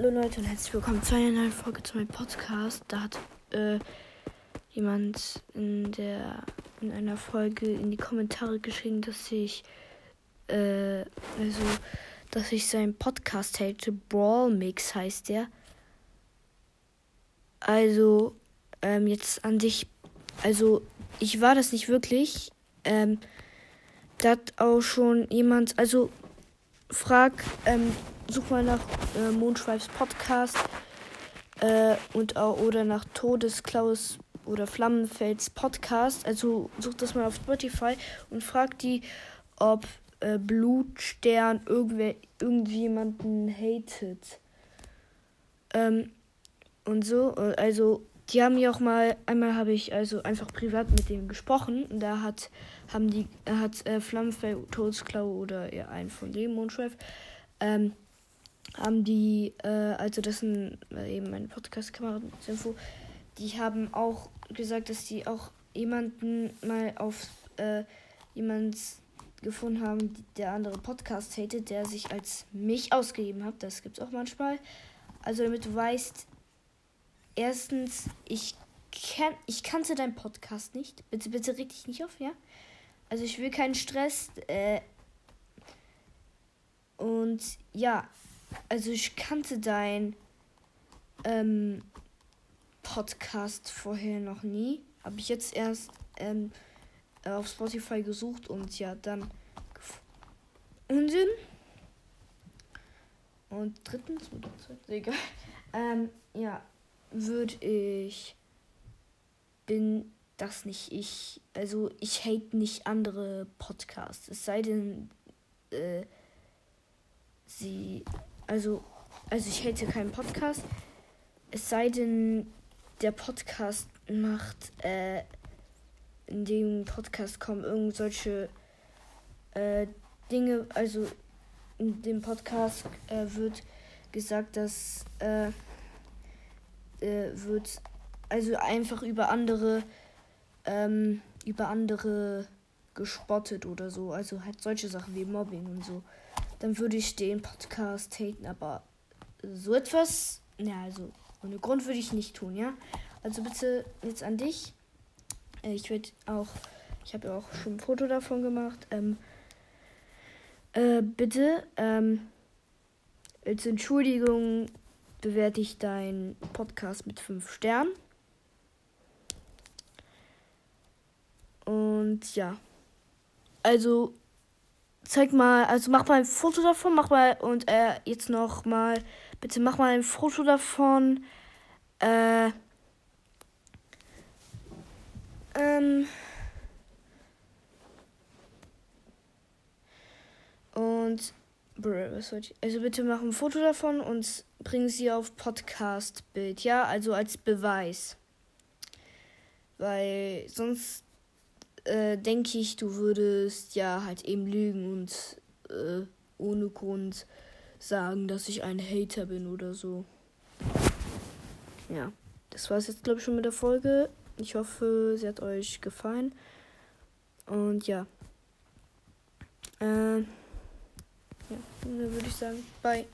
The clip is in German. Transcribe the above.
Hallo Leute und herzlich willkommen zu einer neuen Folge zu meinem Podcast. Da hat äh, jemand in der in einer Folge in die Kommentare geschrieben, dass ich äh, also dass ich seinen Podcast hate. Brawl Mix heißt der. Also ähm, jetzt an dich. Also ich war das nicht wirklich. Ähm, da hat auch schon jemand. Also frag. Ähm, such mal nach äh, Mondschweifs Podcast äh, und auch oder nach Todesklaus oder Flammenfels Podcast. Also such das mal auf Spotify und frag die, ob äh, Blutstern irgendwer irgendjemanden hatet. Ähm, und so, äh, also die haben ja auch mal, einmal habe ich also einfach privat mit denen gesprochen und da hat, haben die, hat äh, Flammenfell, Todesklau oder ja, ein von dem Mondschweif, ähm, haben die, äh, also das sind äh, eben meine Podcast-Kameraden-Info, die haben auch gesagt, dass die auch jemanden mal auf äh, jemand gefunden haben, der andere Podcast hatet, der sich als mich ausgegeben hat. Das gibt's auch manchmal. Also damit du weißt, erstens, ich kenn, ich kannte deinen Podcast nicht. Bitte, bitte reg dich nicht auf, ja? Also ich will keinen Stress. Äh, und ja, also ich kannte dein ähm, Podcast vorher noch nie. Habe ich jetzt erst ähm, auf Spotify gesucht und ja, dann gefunden. Und drittens, oder zweitens, egal. Ähm, ja, würde ich. Bin das nicht ich. Also, ich hate nicht andere Podcasts. Es sei denn, äh, sie also, also ich hätte keinen Podcast. Es sei denn, der Podcast macht, äh, in dem Podcast kommen irgendwelche äh, Dinge, also in dem Podcast äh, wird gesagt, dass äh, äh, wird also einfach über andere ähm, über andere gespottet oder so, also halt solche Sachen wie Mobbing und so dann würde ich den Podcast haten. Aber so etwas, ja, also ohne Grund würde ich nicht tun, ja. Also bitte jetzt an dich. Äh, ich werde auch, ich habe ja auch schon ein Foto davon gemacht. Ähm, äh, bitte, ähm, als Entschuldigung bewerte ich deinen Podcast mit 5 Sternen. Und ja. Also zeig mal, also mach mal ein Foto davon, mach mal und äh, jetzt noch mal, bitte mach mal ein Foto davon. Äh, ähm, und was soll ich? Also bitte mach ein Foto davon und bring sie auf Podcast-Bild, ja, also als Beweis. Weil sonst äh, denke ich, du würdest ja halt eben lügen und äh, ohne Grund sagen, dass ich ein Hater bin oder so. Ja, das war es jetzt, glaube ich, schon mit der Folge. Ich hoffe, sie hat euch gefallen. Und ja. Äh, ja, dann würde ich sagen, bye.